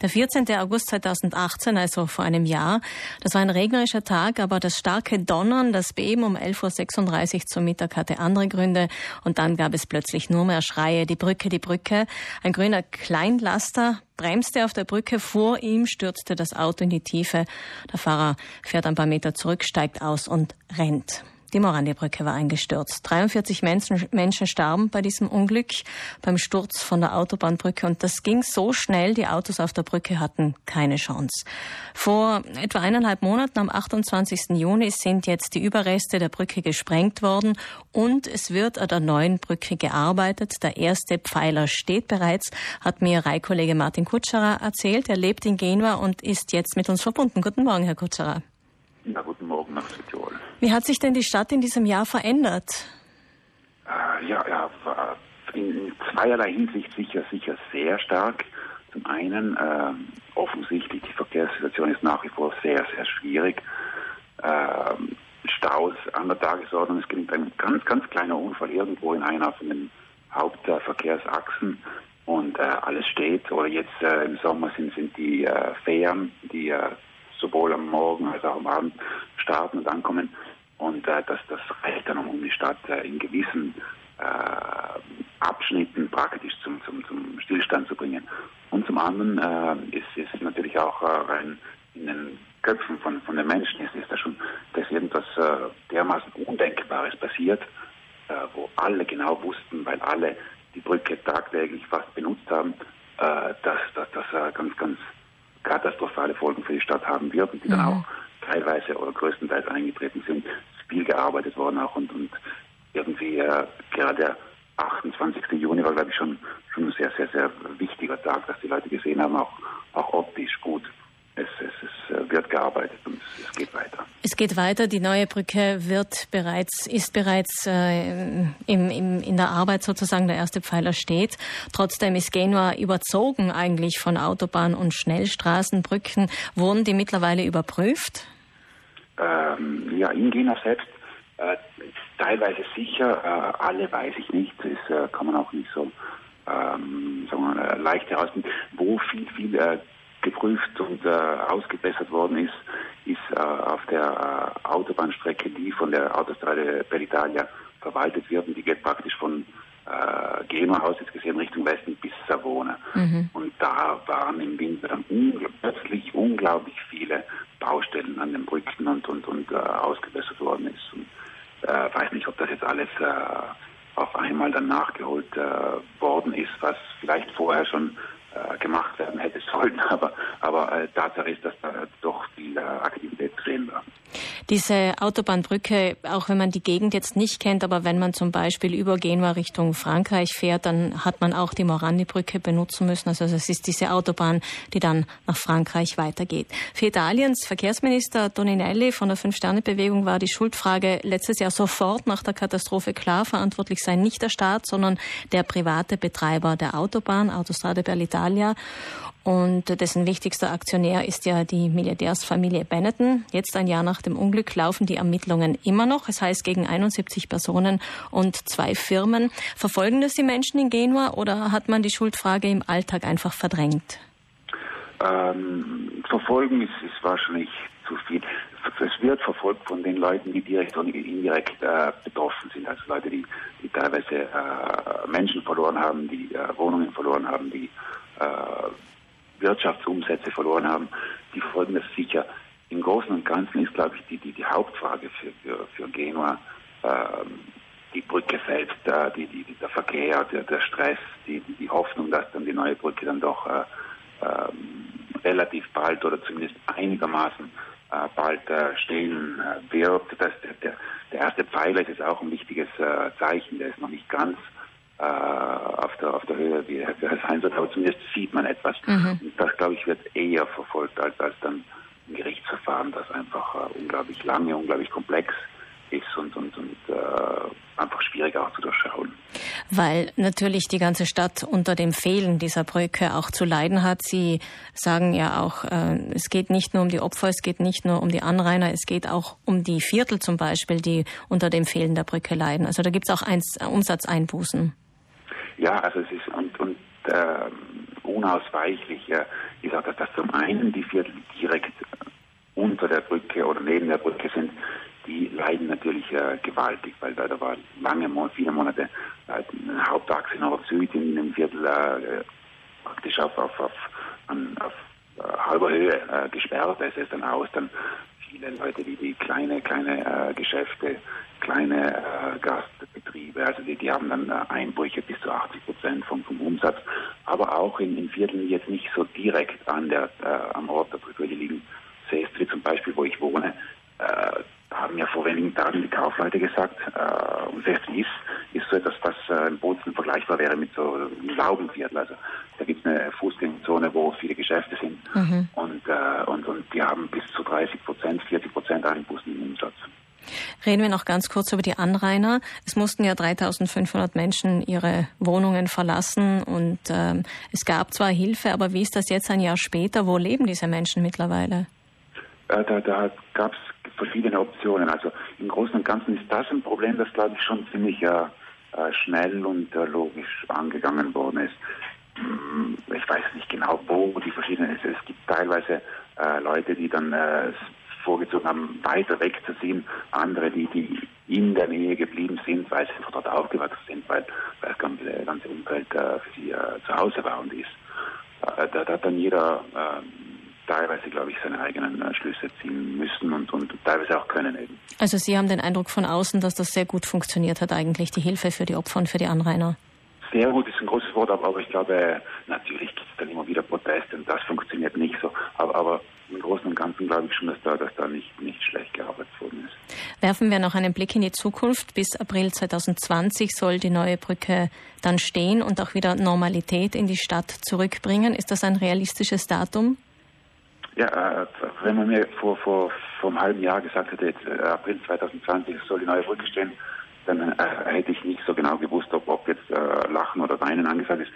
Der 14. August 2018, also vor einem Jahr. Das war ein regnerischer Tag, aber das starke Donnern, das Beben um 11.36 Uhr zum Mittag hatte andere Gründe. Und dann gab es plötzlich nur mehr Schreie. Die Brücke, die Brücke. Ein grüner Kleinlaster bremste auf der Brücke. Vor ihm stürzte das Auto in die Tiefe. Der Fahrer fährt ein paar Meter zurück, steigt aus und rennt. Die Morandi-Brücke war eingestürzt. 43 Menschen, Menschen starben bei diesem Unglück, beim Sturz von der Autobahnbrücke. Und das ging so schnell, die Autos auf der Brücke hatten keine Chance. Vor etwa eineinhalb Monaten, am 28. Juni, sind jetzt die Überreste der Brücke gesprengt worden und es wird an der neuen Brücke gearbeitet. Der erste Pfeiler steht bereits, hat mir Reikollege Martin Kutscherer erzählt. Er lebt in Genua und ist jetzt mit uns verbunden. Guten Morgen, Herr Kutscherer. Na, guten Morgen nach. Wie hat sich denn die Stadt in diesem Jahr verändert? Äh, ja, ja, in zweierlei Hinsicht sicher, sicher sehr stark. Zum einen äh, offensichtlich die Verkehrssituation ist nach wie vor sehr, sehr schwierig. Äh, Staus an der Tagesordnung. Es gibt ein ganz, ganz kleiner Unfall irgendwo in einer von den Hauptverkehrsachsen und äh, alles steht. Oder jetzt äh, im Sommer sind, sind die äh, Fähren, die äh, sowohl am Morgen als auch am Abend starten und ankommen. Und äh, das, das reicht dann, um die Stadt äh, in gewissen äh, Abschnitten praktisch zum, zum, zum Stillstand zu bringen. Und zum anderen äh, ist es natürlich auch äh, rein in den Köpfen von, von den Menschen ist, ist da schon, dass irgendwas äh, dermaßen Undenkbares passiert, äh, wo alle genau wussten, weil alle die Brücke tagtäglich fast benutzt haben, äh, dass das, äh, ganz, ganz katastrophale Folgen für die Stadt haben wird und die mhm. dann auch teilweise oder größtenteils eingetreten sind. Viel gearbeitet worden auch und, und irgendwie äh, gerade der 28. Juni war, glaube ich, schon, schon ein sehr, sehr, sehr wichtiger Tag, dass die Leute gesehen haben, auch, auch optisch gut. Es, es, es äh, wird gearbeitet und es, es, geht weiter. Es geht weiter. Die neue Brücke wird bereits, ist bereits äh, im, im, in der Arbeit sozusagen. Der erste Pfeiler steht. Trotzdem ist Genua überzogen eigentlich von Autobahn- und Schnellstraßenbrücken. Wurden die mittlerweile überprüft? Ähm, ja, in Genua selbst äh, teilweise sicher. Äh, alle weiß ich nicht. Das äh, kann man auch nicht so ähm, sagen wir, leicht herausfinden. Wo viel, viel äh, geprüft und äh, ausgebessert worden ist, ist äh, auf der äh, Autobahnstrecke, die von der Autostrade per Italia verwaltet wird und die geht praktisch von äh, Genua aus jetzt gesehen Richtung Westen bis Savona. Mhm. Und da waren im Winter dann ungl plötzlich unglaublich viele Baustellen an den Brücken und, und, und äh, ausgebessert worden ist. Und äh, weiß nicht, ob das jetzt alles äh, auf einmal dann nachgeholt äh, worden ist, was vielleicht vorher schon äh, gemacht werden hätte sollen. Aber, aber äh, Tatsache ist, dass da doch viel äh, Aktivität drin war. Diese Autobahnbrücke, auch wenn man die Gegend jetzt nicht kennt, aber wenn man zum Beispiel über Genua Richtung Frankreich fährt, dann hat man auch die Morandi-Brücke benutzen müssen. Also es ist diese Autobahn, die dann nach Frankreich weitergeht. Für Italiens Verkehrsminister Toninelli von der Fünf-Sterne-Bewegung war die Schuldfrage letztes Jahr sofort nach der Katastrophe klar. Verantwortlich sei nicht der Staat, sondern der private Betreiber der Autobahn, Autostrade per l'Italia Italia. Und dessen wichtigster Aktionär ist ja die Milliardärsfamilie Benetton. Jetzt ein Jahr nach dem Unglück laufen die Ermittlungen immer noch. Es heißt gegen 71 Personen und zwei Firmen. Verfolgen das die Menschen in Genua oder hat man die Schuldfrage im Alltag einfach verdrängt? Ähm, verfolgen ist, ist wahrscheinlich zu viel. Es wird verfolgt von den Leuten, die direkt und indirekt äh, betroffen sind. Also Leute, die, die teilweise äh, Menschen verloren haben, die äh, Wohnungen verloren haben, die äh, Wirtschaftsumsätze verloren haben, die folgen das sicher. Im Großen und Ganzen ist, glaube ich, die, die, die Hauptfrage für, für, für Genua ähm, die Brücke selbst, äh, die, die, der Verkehr, der, der Stress, die, die, Hoffnung, dass dann die neue Brücke dann doch äh, ähm, relativ bald oder zumindest einigermaßen äh, bald äh, stehen äh, wird. Das, der, der erste Pfeiler ist auch ein wichtiges äh, Zeichen, der ist noch nicht ganz äh, auf, der, auf der Höhe, wie sein wird, aber zumindest sieht man etwas. Mhm. Das, glaube ich, wird eher verfolgt als, als dann ein Gerichtsverfahren, das einfach äh, unglaublich lange, unglaublich komplex ist und, und, und äh, einfach schwierig auch zu durchschauen. Weil natürlich die ganze Stadt unter dem Fehlen dieser Brücke auch zu leiden hat. Sie sagen ja auch, äh, es geht nicht nur um die Opfer, es geht nicht nur um die Anrainer, es geht auch um die Viertel zum Beispiel, die unter dem Fehlen der Brücke leiden. Also da gibt es auch eins, Umsatzeinbußen. Ja, also es ist und, und äh, unausweichlich. Äh, ist auch, dass das zum einen die Viertel direkt unter der Brücke oder neben der Brücke sind, die leiden natürlich äh, gewaltig, weil da, da war lange, viele Monate äh, Hauptachse Nord-Süd in dem Viertel äh, praktisch auf, auf, auf, an, auf äh, halber Höhe äh, gesperrt. Es ist dann aus, dann viele Leute, die die kleine, kleine äh, Geschäfte, kleine äh, Gastbetriebe, also die, die haben dann äh, Einbrüche bis zu 80 Prozent vom, vom Umsatz, aber auch in, in Vierteln, die jetzt nicht so direkt an der, äh, am Ort der Brücke liegen, Seest, wie zum Beispiel, wo ich wohne, äh, haben ja vor wenigen Tagen die Kaufleute gesagt, äh, und Seest ist, ist so etwas, was äh, in Bozen vergleichbar wäre mit so einem Laubenviertel. Also gibt es eine Fußgängerzone, wo viele Geschäfte sind mhm. und, äh, und, und die haben bis zu 30 Prozent, 40 Prozent Einbußen im Umsatz. Reden wir noch ganz kurz über die Anrainer. Es mussten ja 3500 Menschen ihre Wohnungen verlassen und ähm, es gab zwar Hilfe, aber wie ist das jetzt ein Jahr später? Wo leben diese Menschen mittlerweile? Äh, da da gab es verschiedene Optionen. Also im Großen und Ganzen ist das ein Problem, das glaube ich schon ziemlich äh, äh schnell und äh, logisch angegangen worden ist. Genau, wo die verschiedenen. Es, es gibt teilweise äh, Leute, die dann äh, vorgezogen haben, weiter wegzuziehen. Andere, die, die in der Nähe geblieben sind, weil sie einfach dort aufgewachsen sind, weil, weil das ganze, ganze Umfeld äh, für sie äh, zu Hause war und ist. Äh, da, da, hat dann jeder äh, teilweise, glaube ich, seine eigenen äh, Schlüsse ziehen müssen und, und teilweise auch können eben. Also Sie haben den Eindruck von außen, dass das sehr gut funktioniert hat, eigentlich die Hilfe für die Opfer und für die Anrainer? Sehr gut ist ein großes Wort, aber ich glaube, es dann Proteste und das funktioniert nicht so. Aber, aber im Großen und Ganzen glaube ich schon, dass da, dass da nicht, nicht schlecht gearbeitet worden ist. Werfen wir noch einen Blick in die Zukunft. Bis April 2020 soll die neue Brücke dann stehen und auch wieder Normalität in die Stadt zurückbringen. Ist das ein realistisches Datum? Ja, äh, wenn man mir vor, vor, vor einem halben Jahr gesagt hätte, jetzt, äh, April 2020 soll die neue Brücke stehen, dann äh, hätte ich nicht so genau gewusst, ob, ob jetzt äh, Lachen oder Weinen angesagt ist.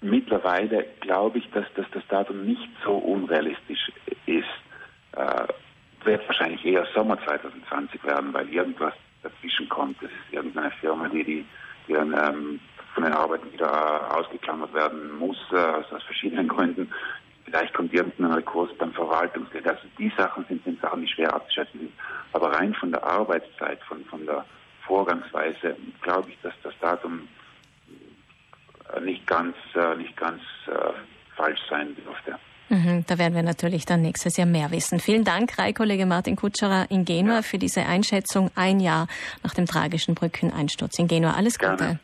Mittlerweile glaube ich, dass, dass das Datum nicht so unrealistisch ist. Äh, wird wahrscheinlich eher Sommer 2020 werden, weil irgendwas dazwischen kommt. Das ist irgendeine Firma, die, die, die dann ähm, von den Arbeiten wieder ausgeklammert werden muss, äh, aus, aus verschiedenen Gründen. Vielleicht kommt irgendein Rekurs beim Verwaltungsgeld. Also die Sachen sind, sind Sachen, die schwer abzuschätzen sind. Aber rein von der Arbeitszeit, von, von der Vorgangsweise glaube ich, dass das Datum nicht ganz, äh, nicht ganz äh, falsch sein dürfte. Mhm, da werden wir natürlich dann nächstes Jahr mehr wissen. Vielen Dank, Reikollege Martin Kutscherer in Genua, ja. für diese Einschätzung ein Jahr nach dem tragischen Brückeneinsturz in Genua. Alles Gute. Gerne.